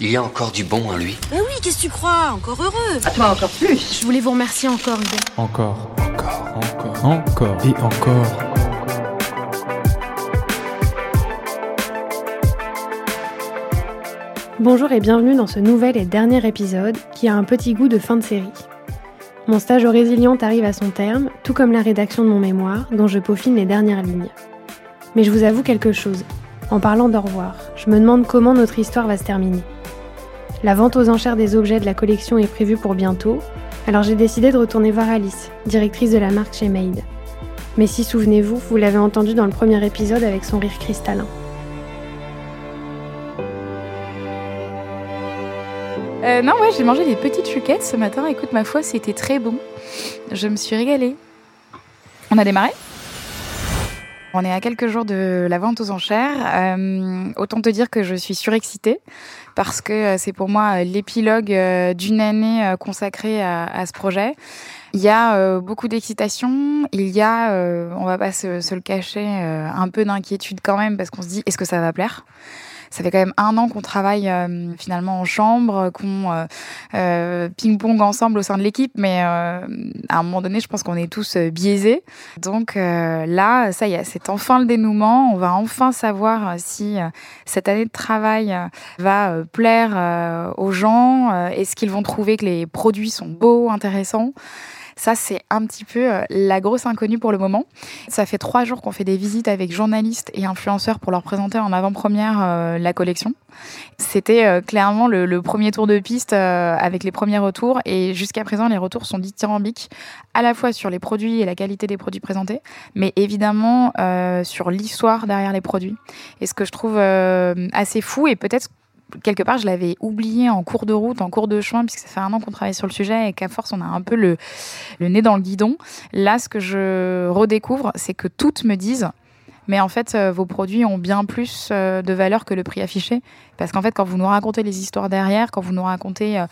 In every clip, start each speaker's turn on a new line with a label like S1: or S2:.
S1: Il y a encore du bon en lui.
S2: Mais oui, qu'est-ce que tu crois? Encore heureux.
S3: À toi encore plus.
S4: Je voulais vous remercier encore, Hugo.
S5: Encore, encore, encore, encore et encore.
S4: Bonjour et bienvenue dans ce nouvel et dernier épisode qui a un petit goût de fin de série. Mon stage au Résiliente arrive à son terme, tout comme la rédaction de mon mémoire, dont je peaufine les dernières lignes. Mais je vous avoue quelque chose. En parlant d'au revoir, je me demande comment notre histoire va se terminer. La vente aux enchères des objets de la collection est prévue pour bientôt, alors j'ai décidé de retourner voir Alice, directrice de la marque chez Made. Mais si souvenez-vous, vous l'avez entendu dans le premier épisode avec son rire cristallin.
S6: Euh, non, ouais, j'ai mangé des petites chouquettes ce matin. Écoute, ma foi, c'était très bon. Je me suis régalée. On a démarré? On est à quelques jours de la vente aux enchères. Euh, autant te dire que je suis surexcitée parce que euh, c'est pour moi l'épilogue euh, d'une année consacrée à, ce projet. Il y a beaucoup d'excitation, il y a, on va pas se le cacher, un peu d'inquiétude quand même parce qu'on se dit est-ce que ça va plaire? Ça fait quand même un an qu'on travaille euh, finalement en chambre, qu'on euh, euh, ping-pong ensemble au sein de l'équipe, mais à un moment donné, je pense qu'on est tous biaisés. Donc là, ça y est, c'est enfin le dénouement. On va enfin savoir si cette année de travail va plaire aux gens. Est-ce qu'ils vont trouver que les produits sont beaux, intéressants ça, c'est un petit peu euh, la grosse inconnue pour le moment. Ça fait trois jours qu'on fait des visites avec journalistes et influenceurs pour leur présenter en avant-première euh, la collection. C'était euh, clairement le, premier tour de piste avec les premiers retours et jusqu'à présent, les retours sont dithyrambiques à la fois sur les produits et la qualité des produits présentés, mais évidemment sur l'histoire derrière les produits. Et ce que je trouve assez fou et peut-être quelque part, je l'avais oublié en cours de route, en cours de chemin, puisque ça fait un an qu'on travaille sur le sujet et qu'à force, on a un peu le, le nez dans le guidon. Là, ce que je redécouvre, c'est que toutes me disent, mais en fait, vos produits ont bien plus de valeur que le prix affiché. Parce qu'en fait, quand vous nous racontez les histoires derrière, quand vous nous racontez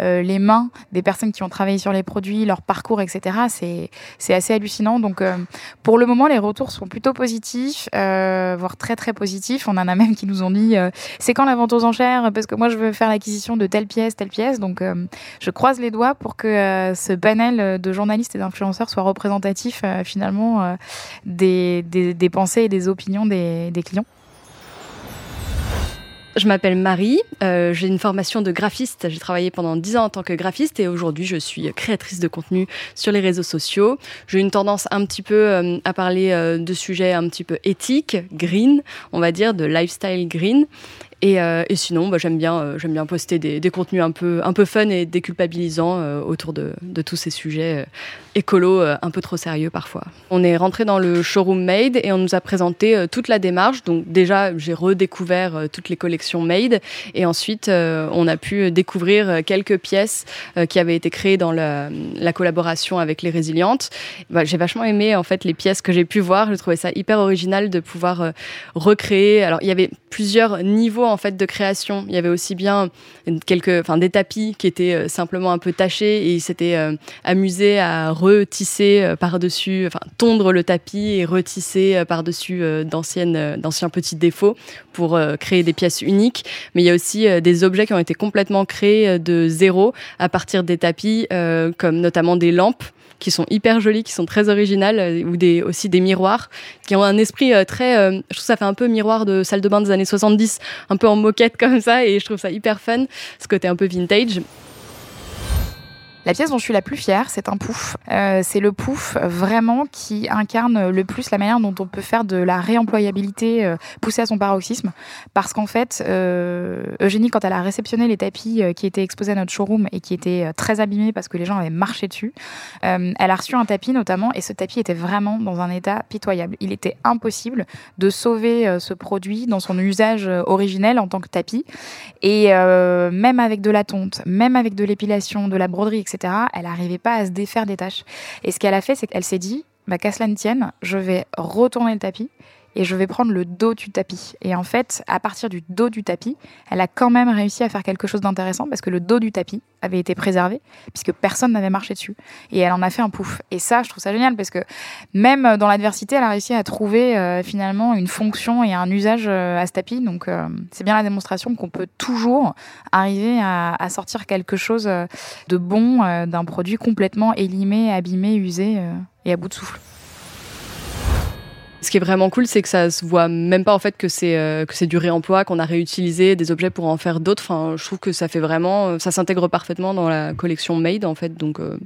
S6: euh, les mains des personnes qui ont travaillé sur les produits, leur parcours, etc., c'est, assez hallucinant. Donc, euh, pour le moment, les retours sont plutôt positifs, euh, voire très, très positifs. On en a même qui nous ont dit c'est quand la vente aux enchères? Parce que moi, je veux faire l'acquisition de telle pièce, telle pièce. Donc, je croise les doigts pour que ce panel de journalistes et d'influenceurs soit représentatif, finalement, des, des, des, pensées et des opinions des, des clients.
S7: Je m'appelle Marie, euh, j'ai une formation de graphiste, j'ai travaillé pendant 10 ans en tant que graphiste et aujourd'hui je suis créatrice de contenu sur les réseaux sociaux. J'ai une tendance un petit peu euh, à parler euh, de sujets un petit peu éthiques, green, on va dire, de lifestyle green. Et, euh, et, sinon, bah, j'aime bien, euh, j'aime bien poster des, contenus un peu, un peu fun et déculpabilisants euh, autour de, tous ces sujets écolos un peu trop sérieux parfois. On est rentré dans le showroom Made et on nous a présenté toute la démarche. Donc déjà, j'ai redécouvert toutes les collections Made et ensuite on a pu découvrir quelques pièces qui avaient été créées dans la, la collaboration avec les Résilientes. Bah, j'ai vachement aimé en fait les pièces que j'ai pu voir. Je trouvais ça hyper original de pouvoir recréer. Alors il y avait plusieurs niveaux en fait de création. Il y avait aussi bien quelques, enfin des tapis qui étaient simplement un peu tachés et ils s'étaient euh, amusés à retisser euh, par-dessus, enfin tondre le tapis et retisser euh, par-dessus euh, d'anciennes, d'anciens petits défauts pour créer des pièces uniques. Mais il y a aussi des objets qui ont été complètement créés de zéro à partir des tapis, comme notamment des lampes qui sont hyper jolies, qui sont très originales, euh, ou aussi des miroirs qui ont un esprit euh, très. Euh, je trouve ça fait un peu miroir de salle de bain des années 70, un peu en moquette comme ça, et je trouve ça hyper fun, ce côté un peu vintage.
S6: La pièce dont je suis la plus fière, c'est un pouf. Euh, c'est le pouf vraiment qui incarne le plus la manière dont on peut faire de la réemployabilité euh, poussée à son paroxysme. Parce qu'en fait, euh, Eugénie, quand elle a réceptionné les tapis euh, qui étaient exposés à notre showroom et qui étaient très abîmés parce que les gens avaient marché dessus, elle a reçu un tapis notamment et ce tapis était vraiment dans un état pitoyable. Il était impossible de sauver ce produit dans son usage originel en tant que tapis. Et même avec de la tonte, même avec de l'épilation, de la broderie, etc., elle n'arrivait pas à se défaire des tâches. Et ce qu'elle a fait, c'est qu'elle s'est dit, bah, qu'à cela ne tienne, je vais retourner le tapis et je vais prendre le dos du tapis. Et en fait, à partir du dos du tapis, elle a quand même réussi à faire quelque chose d'intéressant parce que le dos du tapis avait été préservé puisque personne n'avait marché dessus. Et elle en a fait un pouf. Et ça, je trouve ça génial parce que même dans l'adversité, elle a réussi à trouver euh, finalement une fonction et un usage euh, à ce tapis. Donc euh, c'est bien la démonstration qu'on peut toujours arriver à, à, sortir quelque chose de bon d'un produit complètement élimé, abîmé, usé et à bout de souffle.
S7: Ce qui est vraiment cool, c'est que ça se voit même pas en fait que c'est euh, que c'est du réemploi, qu'on a réutilisé des objets pour en faire d'autres. Enfin, je trouve que ça fait vraiment, euh, ça s'intègre parfaitement dans la collection Made en fait. Donc, euh,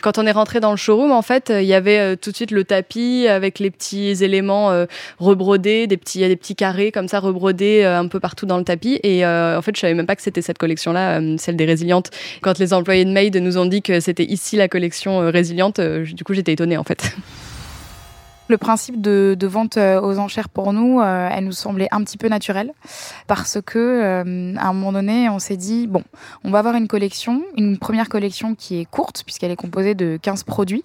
S7: quand on est rentré dans le showroom, en fait, il y avait tout de suite le tapis avec les petits éléments rebrodés, des petits, des petits carrés comme ça rebrodés un peu partout dans le tapis. Et en fait, je savais même pas que c'était cette collection-là, celle des résilientes. Quand les employés de Made nous ont dit que c'était ici la collection résiliente, du coup, j'étais étonnée en fait.
S6: Le principe de, vente euh, aux enchères pour nous, euh, elle nous semblait un petit peu naturelle parce que euh, à un moment donné, on s'est dit bon, on va avoir une collection, une première collection qui est courte puisqu'elle est composée de 15 produits.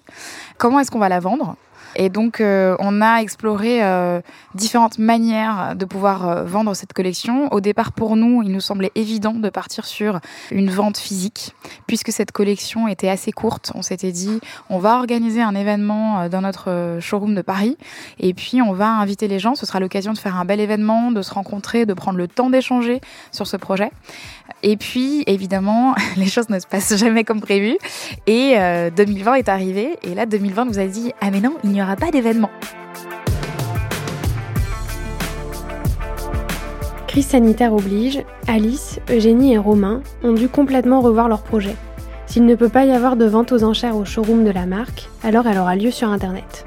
S6: Comment est-ce qu'on va la vendre? Et donc, euh, on a exploré euh, différentes manières de pouvoir euh, vendre cette collection. Au départ, pour nous, il nous semblait évident de partir sur une vente physique, puisque cette collection était assez courte. On s'était dit, on va organiser un événement dans notre showroom de Paris, et puis on va inviter les gens. Ce sera l'occasion de faire un bel événement, de se rencontrer, de prendre le temps d'échanger sur ce projet. Et puis, évidemment, les choses ne se passent jamais comme prévu. Et 2020 est arrivé, et là, 2020 nous a dit, ah mais non, il n'y aura pas d'événement.
S4: Crise sanitaire oblige, Alice, Eugénie et Romain ont dû complètement revoir leur projet. S'il ne peut pas y avoir de vente aux enchères au showroom de la marque, alors elle aura lieu sur Internet.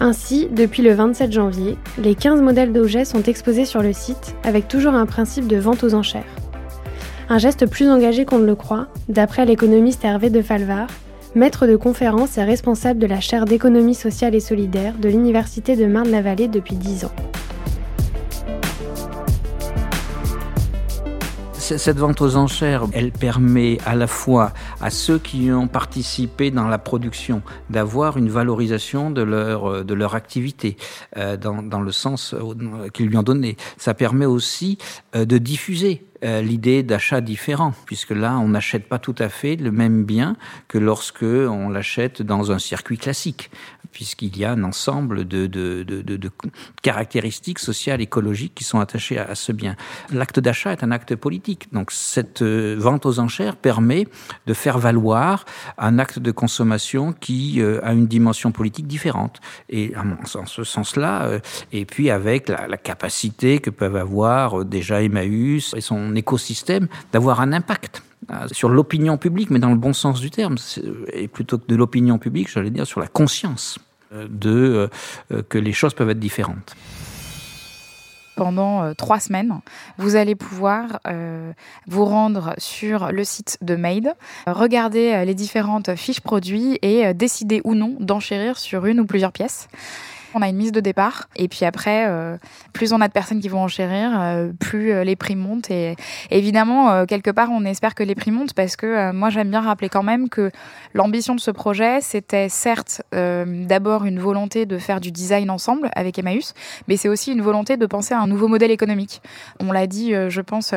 S4: Ainsi, depuis le 27 janvier, les 15 modèles d'objets sont exposés sur le site avec toujours un principe de vente aux enchères. Un geste plus engagé qu'on ne le croit, d'après l'économiste Hervé de Falvar, maître de conférence et responsable de la chaire d'économie sociale et solidaire de l'Université de Marne-la-Vallée depuis 10 ans.
S1: Cette vente aux enchères, elle permet à la fois à ceux qui ont participé dans la production d'avoir une valorisation de leur, de leur activité euh, dans, dans le sens euh, qu'ils lui ont donné. Ça permet aussi euh, de diffuser euh, l'idée d'achat différent, puisque là, on n'achète pas tout à fait le même bien que lorsque on l'achète dans un circuit classique, puisqu'il y a un ensemble de, de, de, caractéristiques sociales, écologiques qui sont attachées à, ce bien. L'acte d'achat est un acte politique, donc cette euh, vente aux enchères permet de faire valoir un acte de consommation qui euh, a une dimension politique différente. Et en ce sens-là, et puis avec la capacité que peuvent avoir déjà Emmaüs et son écosystème d'avoir un impact euh, sur l'opinion publique, mais dans le bon sens du terme, et plutôt que de l'opinion publique, j'allais dire sur la conscience euh, de euh, que les choses peuvent être différentes
S6: pendant trois semaines. Vous allez pouvoir vous rendre sur le site de Made, regarder les différentes fiches produits et décider ou non d'enchérir sur une ou plusieurs pièces. On a une mise de départ. Et puis après, euh, plus on a de personnes qui vont enchérir, euh, plus euh, les prix montent. Et évidemment, quelque part, on espère que les prix montent parce que moi, j'aime bien rappeler quand même que l'ambition de ce projet, c'était certes d'abord une volonté de faire du design ensemble avec Emmaüs, mais c'est aussi une volonté de penser à un nouveau modèle économique. On l'a dit, je pense,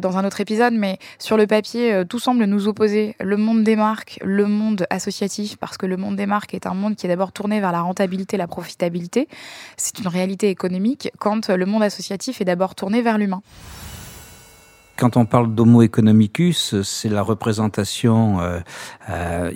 S6: dans un autre épisode, mais sur le papier, tout semble nous opposer. Le monde des marques, le monde associatif, parce que le monde des marques est un monde qui est d'abord tourné vers la rentabilité, la profitabilité c'est une réalité économique quand le monde associatif est d'abord tourné vers l'humain.
S1: Quand on parle d'homo economicus, c'est la représentation euh, euh,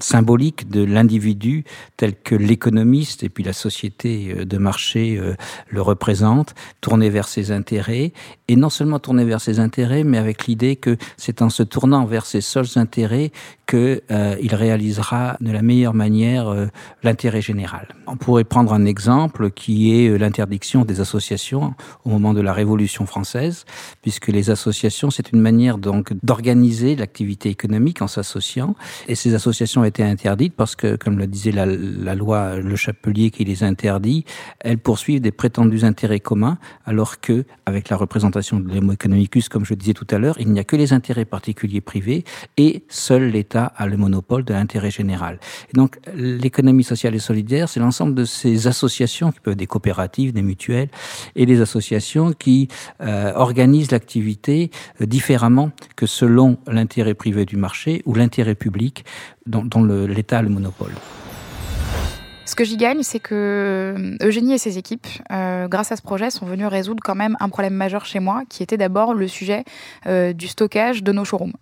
S1: symbolique de l'individu tel que l'économiste et puis la société euh, de marché le représente, tourné vers ses intérêts, et non seulement tourné vers ses intérêts, mais avec l'idée que c'est en se tournant vers ses seuls intérêts qu'il euh, réalisera de la meilleure manière euh, l'intérêt général. On pourrait prendre un exemple qui est l'interdiction des associations au moment de la Révolution française, puisque les associations, c'est une manière donc d'organiser l'activité économique en s'associant, et ces associations été interdites parce que, comme le disait la, la loi Le Chapelier qui les interdit, elles poursuivent des prétendus intérêts communs, alors que, avec la représentation de l'homo economicus, comme je disais tout à l'heure, il n'y a que les intérêts particuliers privés et seul l'État l'État a le monopole de l'intérêt général. Et donc l'économie sociale et solidaire, c'est l'ensemble de ces associations qui peuvent être des coopératives, des mutuelles, et des associations qui euh, organisent l'activité euh, différemment que selon l'intérêt privé du marché ou l'intérêt public dont, l'État a le monopole.
S6: Ce que j'y gagne, c'est que euh, Eugénie et ses équipes, grâce à ce projet, sont venus résoudre quand même un problème majeur chez moi, qui était d'abord le sujet du stockage de nos showrooms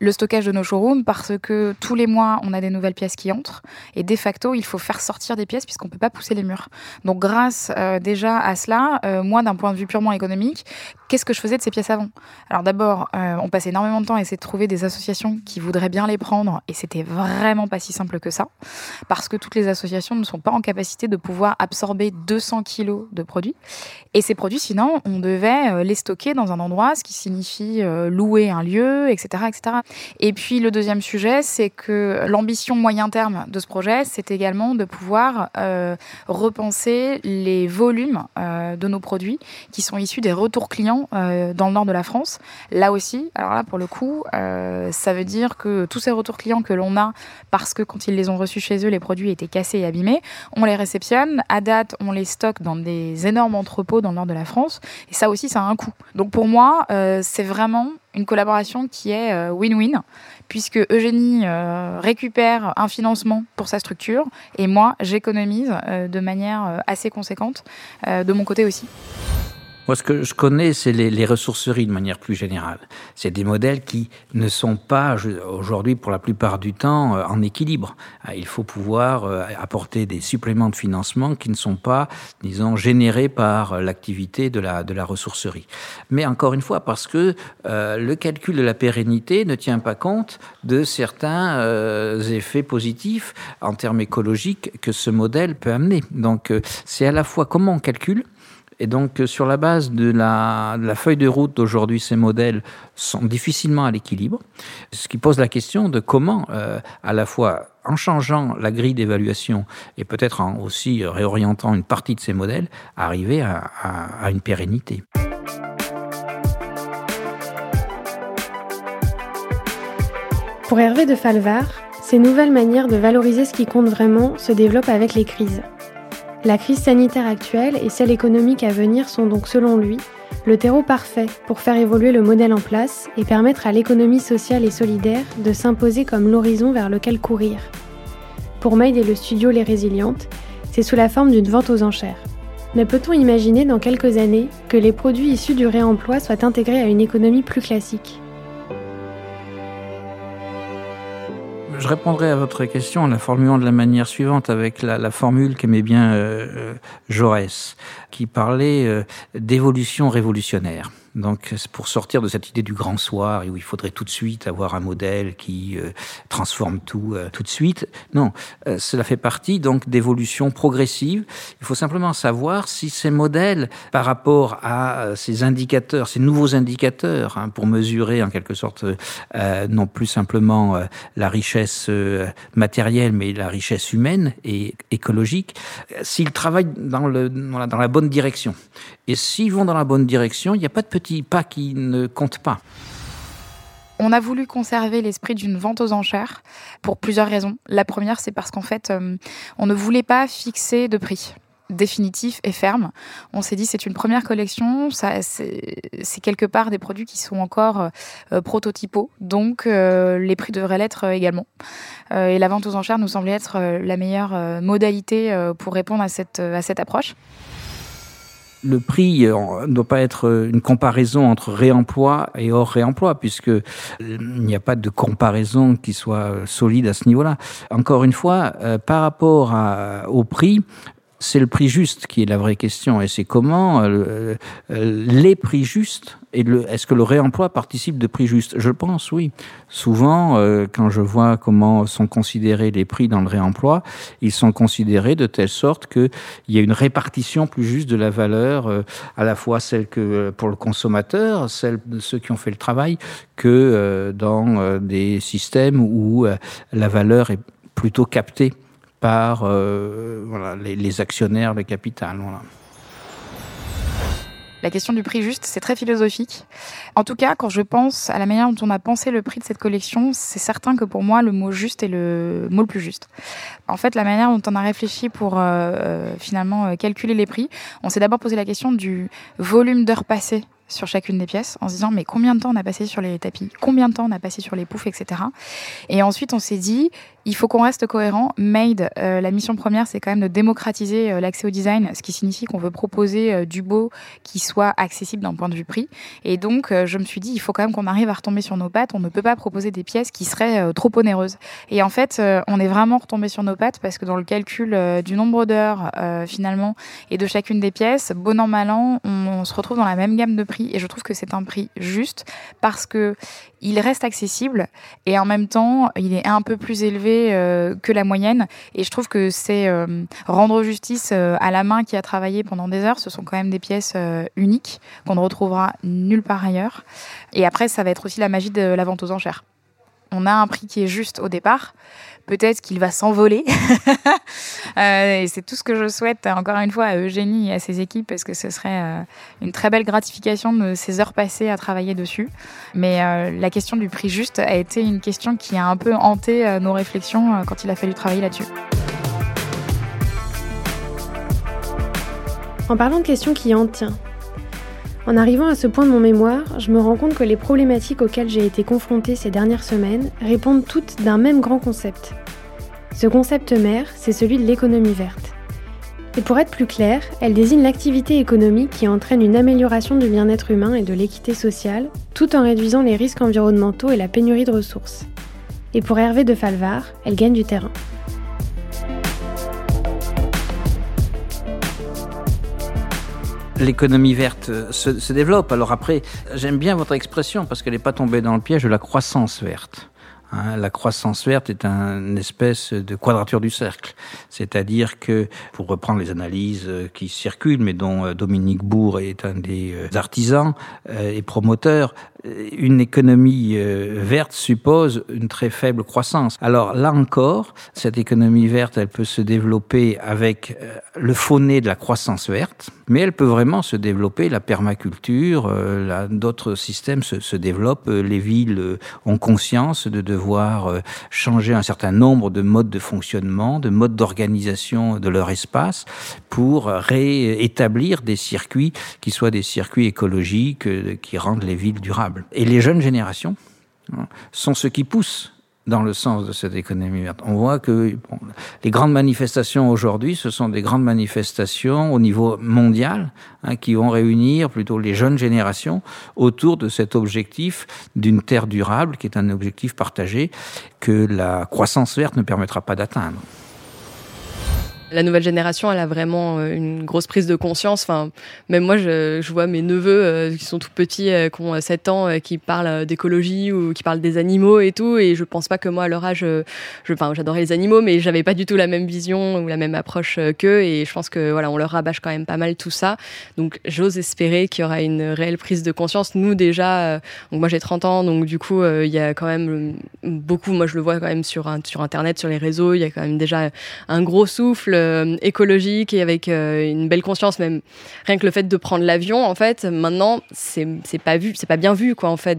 S6: le stockage de nos showrooms parce que tous les mois, on a des nouvelles pièces qui entrent et de facto, il faut faire sortir des pièces puisqu'on ne peut pas pousser les murs. Donc grâce euh, déjà à cela, euh, moi d'un point de vue purement économique, qu'est-ce que je faisais de ces pièces avant? Alors d'abord, euh, on passait énormément de temps à essayer de trouver des associations qui voudraient bien les prendre et c'était vraiment pas si simple que ça parce que toutes les associations ne sont pas en capacité de pouvoir absorber 200 kilos de produits et ces produits sinon on devait les stocker dans un endroit, ce qui signifie louer un lieu, etc., etc. Et puis le deuxième sujet, c'est que l'ambition moyen terme de ce projet, c'est également de pouvoir euh, repenser les volumes euh, de nos produits qui sont issus des retours clients euh, dans le nord de la France. Là aussi, alors là pour le coup, ça veut dire que tous ces retours clients que l'on a, parce que quand ils les ont reçus chez eux, les produits étaient cassés et abîmés, on les réceptionne. À date, on les stocke dans des énormes entrepôts dans le nord de la France. Et ça aussi, ça a un coût. Donc pour moi, c'est vraiment une collaboration qui est euh, win-win, puisque Eugénie euh, récupère un financement pour sa structure et moi, j'économise euh, de manière assez conséquente de mon côté aussi.
S1: Moi, ce que je connais, c'est les, les, ressourceries de manière plus générale. C'est des modèles qui ne sont pas aujourd'hui, pour la plupart du temps, euh, en équilibre. Euh, il faut pouvoir euh, apporter des suppléments de financement qui ne sont pas, disons, générés par l'activité de la, de la ressourcerie. Mais encore une fois, parce que euh, le calcul de la pérennité ne tient pas compte de certains euh, effets positifs en termes écologiques que ce modèle peut amener. Donc, c'est à la fois comment on calcule, et donc, euh, sur la base de la, feuille de route d'aujourd'hui, ces modèles sont difficilement à l'équilibre, ce qui pose la question de comment, euh, à la fois en changeant la grille d'évaluation et peut-être en aussi réorientant une partie de ces modèles, arriver à, à, à une pérennité.
S4: Pour Hervé de Falvar, ces nouvelles manières de valoriser ce qui compte vraiment se développent avec les crises. La crise sanitaire actuelle et celle économique à venir sont donc, selon lui, le terreau parfait pour faire évoluer le modèle en place et permettre à l'économie sociale et solidaire de s'imposer comme l'horizon vers lequel courir. Pour Maid et le studio Les Résilientes, c'est sous la forme d'une vente aux enchères. Mais peut-on imaginer dans quelques années que les produits issus du réemploi soient intégrés à une économie plus classique?
S1: Je répondrai à votre question en la formulant de la manière suivante avec la, formule qu'aimait bien euh, Jaurès, qui parlait euh, d'évolution révolutionnaire. Donc, pour sortir de cette idée du grand soir où il faudrait tout de suite avoir un modèle qui euh, transforme tout euh, tout de suite. Non, euh, cela fait partie donc d'évolution progressive. Il faut simplement savoir si ces modèles, par rapport à euh, ces indicateurs, ces nouveaux indicateurs, hein, pour mesurer en quelque sorte euh, non plus simplement euh, la richesse matérielle, mais la richesse humaine et écologique, s'ils travaillent dans, le, dans la bonne direction. Et s'ils vont dans la bonne direction, il n'y a pas de pas qui ne compte pas.
S6: On a voulu conserver l'esprit d'une vente aux enchères pour plusieurs raisons. La première, c'est parce qu'en fait, euh, on ne voulait pas fixer de prix définitif et ferme. On s'est dit c'est une première collection, ça c'est quelque part des produits qui sont encore euh, prototypaux, donc euh, les prix devraient l'être également. Et la vente aux enchères nous semblait être la meilleure modalité pour répondre à cette, à cette approche
S1: le prix ne doit pas être une comparaison entre réemploi et hors réemploi, puisque il n'y a pas de comparaison qui soit solide à ce niveau-là. Encore une fois, euh, par rapport à, au prix, c'est le prix juste qui est la vraie question, et c'est comment euh, euh, les prix justes et est-ce que le réemploi participe de prix justes? Je pense, oui. Souvent, euh, quand je vois comment sont considérés les prix dans le réemploi, ils sont considérés de telle sorte qu'il y a une répartition plus juste de la valeur, euh, à la fois celle que pour le consommateur, celle de ceux qui ont fait le travail, que euh, dans euh, des systèmes où euh, la valeur est plutôt captée par euh, les, actionnaires, le capital.
S6: La question du prix juste, c'est très philosophique. En tout cas, quand je pense à la manière dont on a pensé le prix de cette collection, c'est certain que pour moi, le mot juste est le mot le plus juste. En fait, la manière dont on a réfléchi pour euh, finalement calculer les prix, on s'est d'abord posé la question du volume d'heures passées sur chacune des pièces en se disant mais combien de temps on a passé sur les tapis, combien de temps on a passé sur les poufs, etc. Et ensuite on s'est dit il faut qu'on reste cohérent. Made, euh, la mission première, c'est quand même de démocratiser euh, l'accès au design, ce qui signifie qu'on veut proposer euh, du beau qui soit accessible d'un point de vue prix. Et donc, je me suis dit, il faut quand même qu'on arrive à retomber sur nos pattes. On ne peut pas proposer des pièces qui seraient trop onéreuses. Et en fait, on est vraiment retombé sur nos pattes parce que dans le calcul du nombre d'heures, finalement, et de chacune des pièces, bon an, mal an, on, on se retrouve dans la même gamme de prix. Et je trouve que c'est un prix juste parce que il reste accessible et en même temps, il est un peu plus élevé euh, que la moyenne. Et je trouve que c'est euh, rendre justice euh, à la main qui a travaillé pendant des heures. Ce sont quand même des pièces uniques qu'on ne retrouvera nulle part ailleurs. Et après, ça va être aussi la magie de la vente aux enchères. On a un prix qui est juste au départ peut-être qu'il va s'envoler. Euh, et c'est tout ce que je souhaite, encore une fois, à Eugénie et à ses équipes, parce que ce serait euh, une très belle gratification de ces heures passées à travailler dessus. Mais euh, la question du prix juste a été une question qui a un peu hanté nos réflexions quand il a fallu travailler là-dessus.
S4: En parlant de questions qui hantent. En arrivant à ce point de mon mémoire, je me rends compte que les problématiques auxquelles j'ai été confrontée ces dernières semaines répondent toutes d'un même grand concept. Ce concept mère, c'est celui de l'économie verte. Et pour être plus clair, elle désigne l'activité économique qui entraîne une amélioration du bien-être humain et de l'équité sociale, tout en réduisant les risques environnementaux et la pénurie de ressources. Et pour Hervé de Falvar, elle gagne du terrain.
S1: L'économie verte se, développe. Alors après, j'aime bien votre expression parce qu'elle n'est pas tombée dans le piège de la croissance verte. Hein, la croissance verte est une espèce de quadrature du cercle. C'est-à-dire que, pour reprendre les analyses qui circulent, mais dont euh, Dominique Bourg est un des euh, artisans euh, et promoteurs, une économie verte suppose une très faible croissance. Alors là encore, cette économie verte, elle peut se développer avec le fauné de la croissance verte, mais elle peut vraiment se développer, la permaculture, d'autres systèmes se, se développent, les villes ont conscience de devoir euh, changer un certain nombre de modes de fonctionnement, de modes d'organisation de leur espace pour réétablir des circuits qui soient des circuits écologiques euh, qui rendent les villes durables. Et les jeunes générations hein, sont ceux qui poussent dans le sens de cette économie verte. On voit que les grandes manifestations aujourd'hui, ce sont des grandes manifestations au niveau mondial hein, qui vont réunir plutôt les jeunes générations autour de cet objectif d'une terre durable, qui est un objectif partagé que la croissance verte ne permettra pas d'atteindre
S7: la nouvelle génération, elle a vraiment euh, une grosse prise de conscience. Enfin, même moi, je, je vois mes neveux euh, qui sont tout petits, euh, qui ont 7 ans, qui parlent d'écologie ou qui parlent des animaux et tout. Et je pense pas que moi, à leur âge, je, enfin, j'adorais les animaux, mais j'avais pas du tout la même vision ou la même approche qu'eux. Et je pense que voilà, on leur rabâche quand même pas mal tout ça. Donc, j'ose espérer qu'il y aura une réelle prise de conscience. Nous, déjà, donc moi j'ai 30 ans, donc du coup, il y a quand même beaucoup, moi je le vois quand même sur, sur Internet, sur les réseaux, il y a quand même déjà un gros souffle euh, écologique et avec euh, une belle conscience, même rien que le fait de prendre l'avion, en fait, maintenant, c'est pas vu, c'est pas bien vu, quoi, en fait.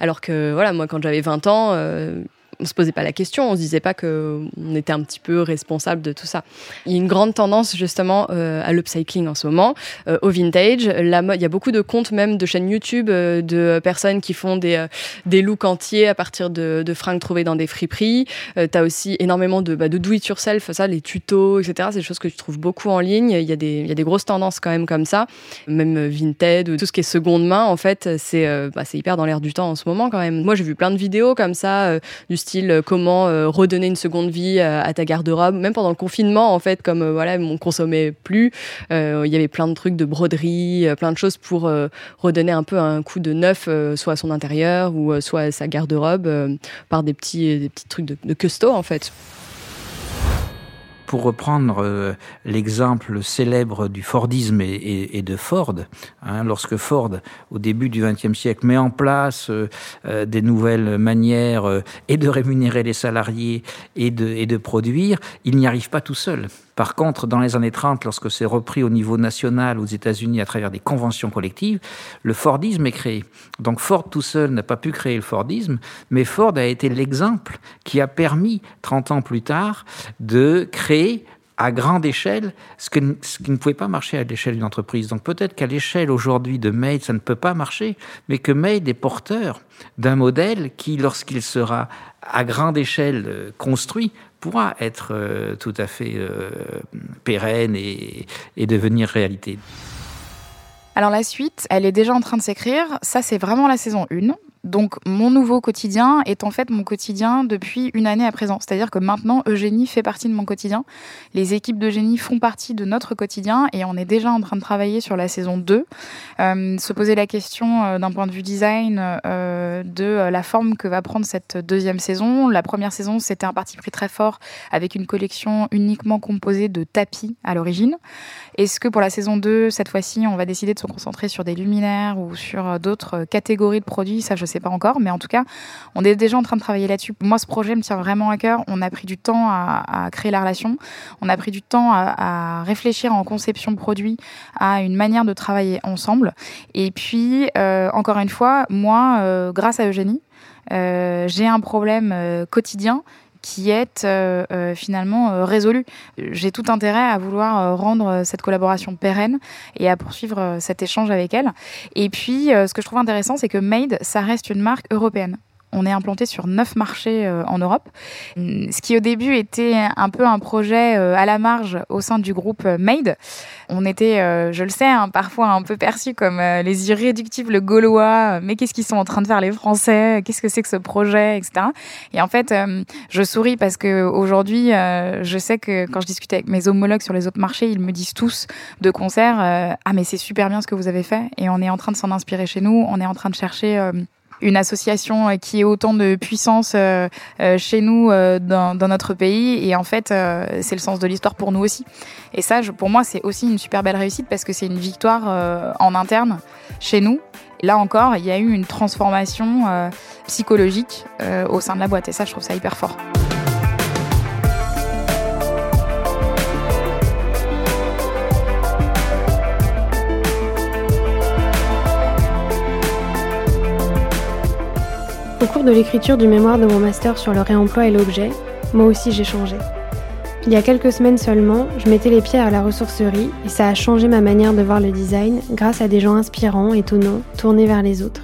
S7: Alors que, voilà, moi, quand j'avais 20 ans, euh, on se posait pas la question, on se disait pas que on était un petit peu responsable de tout ça. Il y a une grande tendance justement euh, à l'upcycling en ce moment, euh, au vintage. Il y a beaucoup de comptes même de chaînes YouTube euh, de personnes qui font des des looks entiers à partir de, de fringues trouvées dans des friperies. tu as aussi énormément de bah, de do it yourself, ça, les tutos, etc. C'est des choses que tu trouves beaucoup en ligne. Il y a des il y a des grosses tendances quand même comme ça, même vintage ou tout ce qui est seconde main. En fait, c'est bah, c'est hyper dans l'air du temps en ce moment quand même. Moi, j'ai vu plein de vidéos comme ça du style euh, comment euh, redonner une seconde vie euh, à ta garde-robe. Même pendant le confinement, en fait, comme voilà, on consommait plus, il y avait plein de trucs de broderie, plein de choses pour redonner un peu un coup de neuf, soit à son intérieur ou soit à sa garde-robe, par des petits, des petits trucs de, de custo, en fait
S1: pour reprendre euh, l'exemple célèbre du Fordisme et, de Ford, hein, lorsque Ford, au début du XXe siècle, met en place euh, euh, des nouvelles manières et de rémunérer les salariés et de produire, il n'y arrive pas tout seul. Par contre, dans les années 30, lorsque c'est repris au niveau national aux États-Unis à travers des conventions collectives, le Fordisme est créé. Donc Ford tout seul n'a pas pu créer le Fordisme, mais Ford a été l'exemple qui a permis, 30 ans plus tard, de créer à grande échelle ce, qui ne pouvait pas marcher à l'échelle d'une entreprise. Donc peut-être qu'à l'échelle aujourd'hui de Made, ça ne peut pas marcher, mais que Made est porteur d'un modèle qui, lorsqu'il sera à grande échelle euh, construit, pourra être euh, tout à fait euh, pérenne et, et devenir réalité.
S6: Alors la suite, elle est déjà en train de s'écrire. Ça, c'est vraiment la saison 1. Donc mon nouveau quotidien est en fait mon quotidien depuis une année à présent. C'est-à-dire que maintenant, Eugénie fait partie de mon quotidien. Les équipes d'Eugénie font partie de notre quotidien et on est déjà en train de travailler sur la saison 2. Euh, se poser la question euh, d'un point de vue design euh, de la forme que va prendre cette deuxième saison. La première saison, c'était un parti pris très fort avec une collection uniquement composée de tapis à l'origine. Est-ce que pour la saison 2, cette fois-ci, on va décider de se concentrer sur des luminaires ou sur d'autres catégories de produits? Ça, je sais pas encore, mais en tout cas, on est déjà en train de travailler là-dessus. Moi, ce projet me tient vraiment à cœur. On a pris du temps à, créer la relation, on a pris du temps à, réfléchir en conception produit à une manière de travailler ensemble. Et puis, euh, encore une fois, moi, euh, grâce à Eugénie, euh, j'ai un problème quotidien qui est euh, euh, finalement euh, résolue. J'ai tout intérêt à vouloir rendre cette collaboration pérenne et à poursuivre cet échange avec elle. Et puis, ce que je trouve intéressant, c'est que Made, ça reste une marque européenne. On est implanté sur neuf marchés euh, en Europe. Ce qui au début était un peu un projet euh, à la marge au sein du groupe euh, Made. On était, je le sais, hein, parfois un peu perçus comme les irréductibles gaulois. Mais qu'est-ce qu'ils sont en train de faire les Français Qu'est-ce que c'est que ce projet, etc. Et en fait, je souris parce que aujourd'hui, je sais que quand je discute avec mes homologues sur les autres marchés, ils me disent tous de concert ah mais c'est super bien ce que vous avez fait et on est en train de s'en inspirer chez nous. On est en train de chercher une association euh, qui ait autant de puissance euh, euh, chez nous dans, notre pays. Et en fait, c'est le sens de l'histoire pour nous aussi. Et ça, pour moi, c'est aussi une super belle réussite parce que c'est une victoire en interne chez nous. Là encore, il y a eu une transformation psychologique au sein de la boîte. Et ça, je trouve ça hyper fort.
S4: Au cours de l'écriture du mémoire de mon master sur le réemploi et l'objet, moi aussi j'ai changé. Il y a quelques semaines seulement, je mettais les pieds à la ressourcerie et ça a changé ma manière de voir le design grâce à des gens inspirants, étonnants, tournés vers les autres.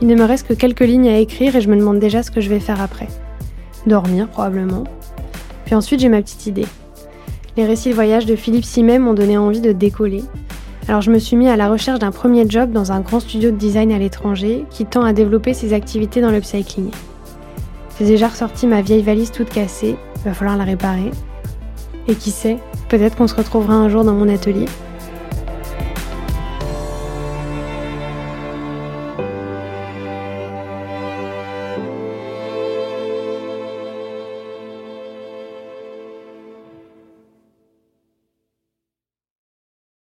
S4: Il ne me reste que quelques lignes à écrire et je me demande déjà ce que je vais faire après. Dormir probablement. Puis ensuite j'ai ma petite idée. Les récits de voyage de Philippe Simet m'ont donné envie de décoller, alors je me suis mis à la recherche d'un premier job dans un grand studio de design à l'étranger qui tend à développer ses activités dans l'upcycling. J'ai déjà ressorti ma vieille valise toute cassée, il va falloir la réparer. Et qui sait, peut-être qu'on se retrouvera un jour dans mon atelier.